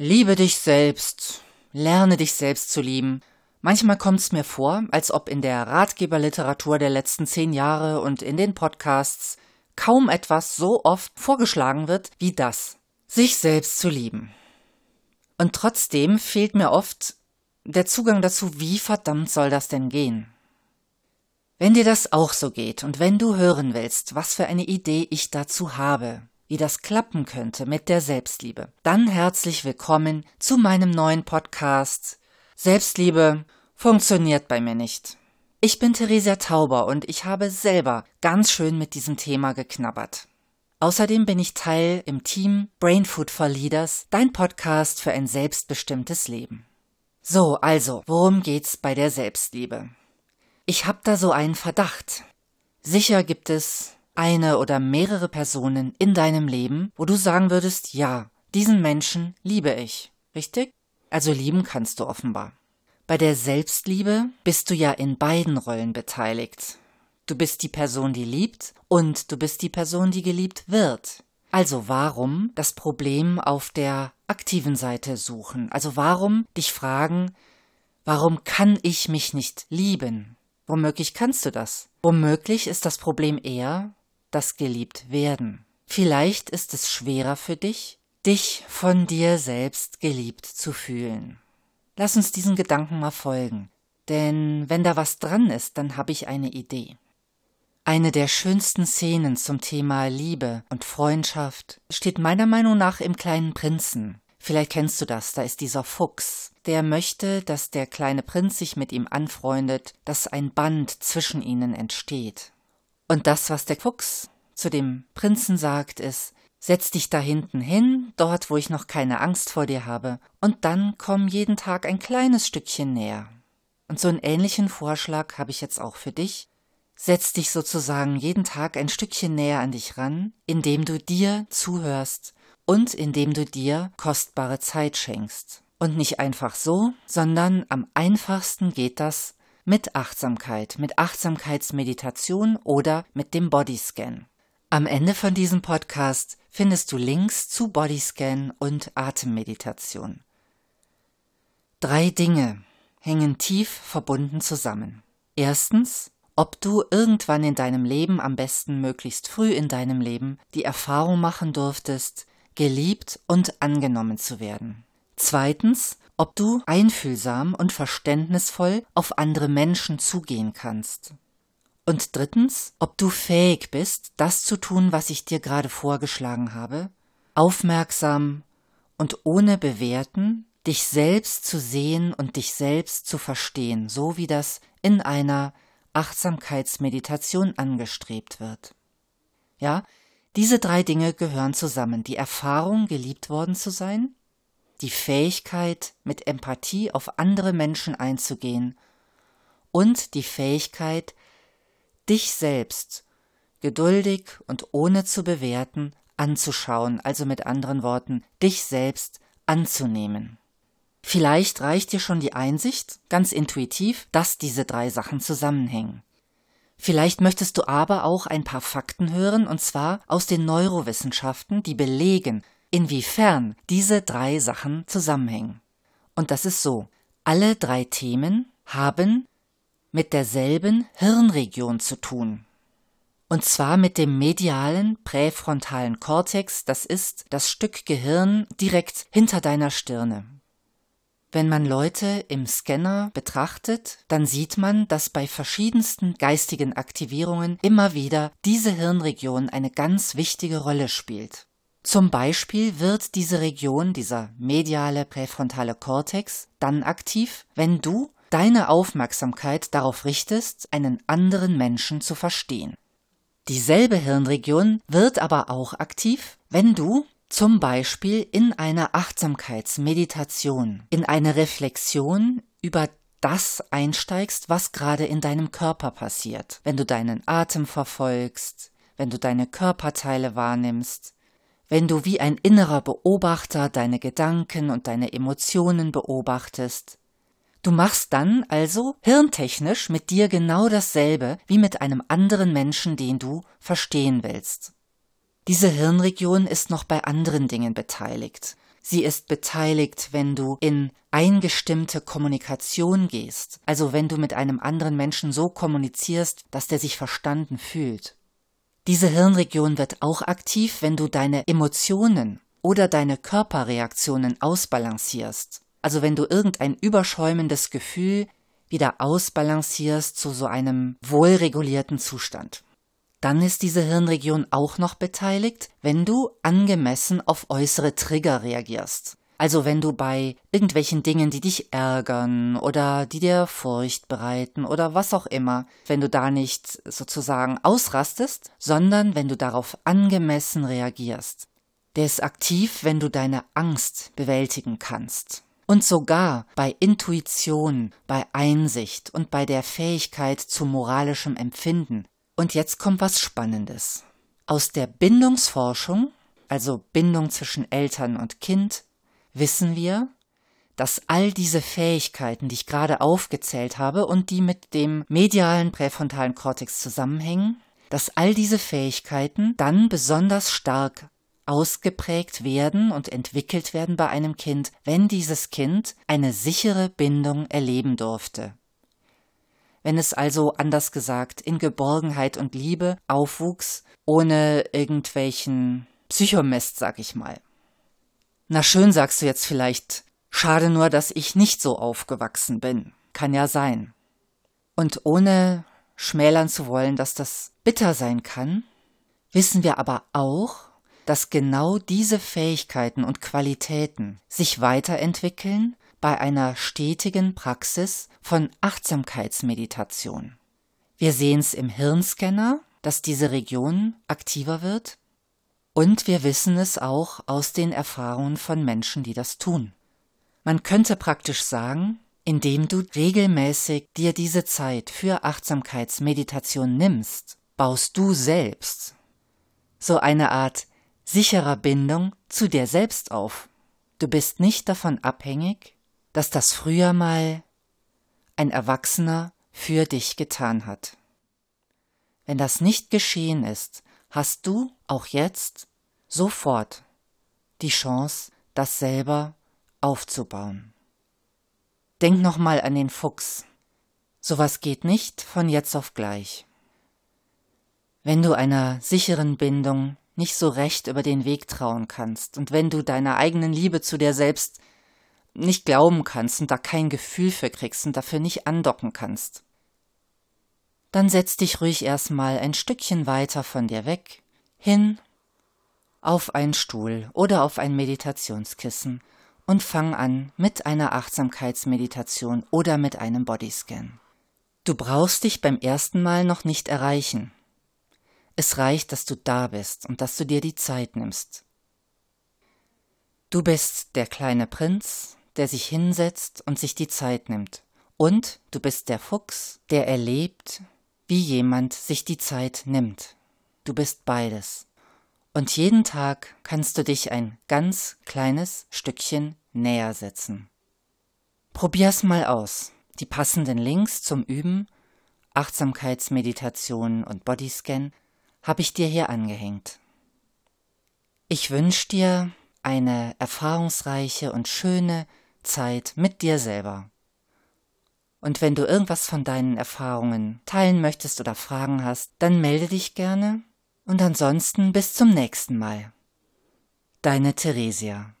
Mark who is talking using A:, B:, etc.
A: Liebe dich selbst. Lerne dich selbst zu lieben. Manchmal kommt es mir vor, als ob in der Ratgeberliteratur der letzten zehn Jahre und in den Podcasts kaum etwas so oft vorgeschlagen wird wie das. Sich selbst zu lieben. Und trotzdem fehlt mir oft der Zugang dazu, wie verdammt soll das denn gehen? Wenn dir das auch so geht und wenn du hören willst, was für eine Idee ich dazu habe, wie das klappen könnte mit der Selbstliebe, dann herzlich willkommen zu meinem neuen Podcast Selbstliebe funktioniert bei mir nicht. Ich bin Theresia Tauber und ich habe selber ganz schön mit diesem Thema geknabbert. Außerdem bin ich Teil im Team Brain Food for Leaders, dein Podcast für ein selbstbestimmtes Leben. So, also, worum geht's bei der Selbstliebe? Ich hab da so einen Verdacht. Sicher gibt es eine oder mehrere Personen in deinem Leben, wo du sagen würdest, ja, diesen Menschen liebe ich. Richtig? Also lieben kannst du offenbar. Bei der Selbstliebe bist du ja in beiden Rollen beteiligt. Du bist die Person, die liebt und du bist die Person, die geliebt wird. Also warum das Problem auf der aktiven Seite suchen? Also warum dich fragen, warum kann ich mich nicht lieben? Womöglich kannst du das. Womöglich ist das Problem eher, das geliebt werden. Vielleicht ist es schwerer für dich, dich von dir selbst geliebt zu fühlen. Lass uns diesen Gedanken mal folgen, denn wenn da was dran ist, dann habe ich eine Idee. Eine der schönsten Szenen zum Thema Liebe und Freundschaft steht meiner Meinung nach im kleinen Prinzen. Vielleicht kennst du das, da ist dieser Fuchs, der möchte, dass der kleine Prinz sich mit ihm anfreundet, dass ein Band zwischen ihnen entsteht. Und das, was der Fuchs zu dem Prinzen sagt, ist, setz dich da hinten hin, dort, wo ich noch keine Angst vor dir habe, und dann komm jeden Tag ein kleines Stückchen näher. Und so einen ähnlichen Vorschlag habe ich jetzt auch für dich. Setz dich sozusagen jeden Tag ein Stückchen näher an dich ran, indem du dir zuhörst und indem du dir kostbare Zeit schenkst. Und nicht einfach so, sondern am einfachsten geht das mit Achtsamkeit, mit Achtsamkeitsmeditation oder mit dem Bodyscan. Am Ende von diesem Podcast findest du Links zu Bodyscan und Atemmeditation. Drei Dinge hängen tief verbunden zusammen. Erstens, ob du irgendwann in deinem Leben, am besten möglichst früh in deinem Leben, die Erfahrung machen durftest, geliebt und angenommen zu werden. Zweitens, ob du einfühlsam und verständnisvoll auf andere Menschen zugehen kannst. Und drittens, ob du fähig bist, das zu tun, was ich dir gerade vorgeschlagen habe, aufmerksam und ohne bewerten, dich selbst zu sehen und dich selbst zu verstehen, so wie das in einer Achtsamkeitsmeditation angestrebt wird. Ja, diese drei Dinge gehören zusammen. Die Erfahrung, geliebt worden zu sein, die Fähigkeit, mit Empathie auf andere Menschen einzugehen und die Fähigkeit, dich selbst geduldig und ohne zu bewerten anzuschauen, also mit anderen Worten, dich selbst anzunehmen. Vielleicht reicht dir schon die Einsicht, ganz intuitiv, dass diese drei Sachen zusammenhängen. Vielleicht möchtest du aber auch ein paar Fakten hören, und zwar aus den Neurowissenschaften, die belegen, inwiefern diese drei Sachen zusammenhängen. Und das ist so. Alle drei Themen haben mit derselben Hirnregion zu tun. Und zwar mit dem medialen präfrontalen Kortex, das ist das Stück Gehirn direkt hinter deiner Stirne. Wenn man Leute im Scanner betrachtet, dann sieht man, dass bei verschiedensten geistigen Aktivierungen immer wieder diese Hirnregion eine ganz wichtige Rolle spielt. Zum Beispiel wird diese Region, dieser mediale präfrontale Kortex, dann aktiv, wenn du deine Aufmerksamkeit darauf richtest, einen anderen Menschen zu verstehen. Dieselbe Hirnregion wird aber auch aktiv, wenn du zum Beispiel in einer Achtsamkeitsmeditation, in eine Reflexion über das einsteigst, was gerade in deinem Körper passiert, wenn du deinen Atem verfolgst, wenn du deine Körperteile wahrnimmst, wenn du wie ein innerer Beobachter deine Gedanken und deine Emotionen beobachtest. Du machst dann also hirntechnisch mit dir genau dasselbe wie mit einem anderen Menschen, den du verstehen willst. Diese Hirnregion ist noch bei anderen Dingen beteiligt. Sie ist beteiligt, wenn du in eingestimmte Kommunikation gehst, also wenn du mit einem anderen Menschen so kommunizierst, dass der sich verstanden fühlt. Diese Hirnregion wird auch aktiv, wenn du deine Emotionen oder deine Körperreaktionen ausbalancierst. Also wenn du irgendein überschäumendes Gefühl wieder ausbalancierst zu so einem wohlregulierten Zustand. Dann ist diese Hirnregion auch noch beteiligt, wenn du angemessen auf äußere Trigger reagierst. Also wenn du bei irgendwelchen Dingen, die dich ärgern oder die dir Furcht bereiten oder was auch immer, wenn du da nicht sozusagen ausrastest, sondern wenn du darauf angemessen reagierst. Der ist aktiv, wenn du deine Angst bewältigen kannst. Und sogar bei Intuition, bei Einsicht und bei der Fähigkeit zu moralischem Empfinden und jetzt kommt was Spannendes. Aus der Bindungsforschung, also Bindung zwischen Eltern und Kind, wissen wir, dass all diese Fähigkeiten, die ich gerade aufgezählt habe und die mit dem medialen präfrontalen Kortex zusammenhängen, dass all diese Fähigkeiten dann besonders stark ausgeprägt werden und entwickelt werden bei einem Kind, wenn dieses Kind eine sichere Bindung erleben durfte wenn es also anders gesagt in Geborgenheit und Liebe aufwuchs, ohne irgendwelchen Psychomist, sag ich mal. Na schön, sagst du jetzt vielleicht, schade nur, dass ich nicht so aufgewachsen bin. Kann ja sein. Und ohne schmälern zu wollen, dass das bitter sein kann, wissen wir aber auch, dass genau diese Fähigkeiten und Qualitäten sich weiterentwickeln bei einer stetigen Praxis von Achtsamkeitsmeditation. Wir sehen es im Hirnscanner, dass diese Region aktiver wird, und wir wissen es auch aus den Erfahrungen von Menschen, die das tun. Man könnte praktisch sagen, indem du regelmäßig dir diese Zeit für Achtsamkeitsmeditation nimmst, baust du selbst so eine Art sicherer Bindung zu dir selbst auf. Du bist nicht davon abhängig, dass das früher mal ein Erwachsener für dich getan hat. Wenn das nicht geschehen ist, hast du auch jetzt sofort die Chance, das selber aufzubauen. Denk nochmal an den Fuchs. Sowas geht nicht von jetzt auf gleich. Wenn du einer sicheren Bindung nicht so recht über den Weg trauen kannst und wenn du deiner eigenen Liebe zu dir selbst nicht glauben kannst und da kein Gefühl für kriegst und dafür nicht andocken kannst, dann setz dich ruhig erstmal ein Stückchen weiter von dir weg, hin auf einen Stuhl oder auf ein Meditationskissen und fang an mit einer Achtsamkeitsmeditation oder mit einem Bodyscan. Du brauchst dich beim ersten Mal noch nicht erreichen. Es reicht, dass du da bist und dass du dir die Zeit nimmst. Du bist der kleine Prinz der sich hinsetzt und sich die Zeit nimmt. Und du bist der Fuchs, der erlebt, wie jemand sich die Zeit nimmt. Du bist beides. Und jeden Tag kannst du dich ein ganz kleines Stückchen näher setzen. Probier's mal aus. Die passenden Links zum Üben, Achtsamkeitsmeditation und Bodyscan habe ich dir hier angehängt. Ich wünsche dir eine erfahrungsreiche und schöne Zeit mit dir selber. Und wenn du irgendwas von deinen Erfahrungen teilen möchtest oder Fragen hast, dann melde dich gerne und ansonsten bis zum nächsten Mal. Deine Theresia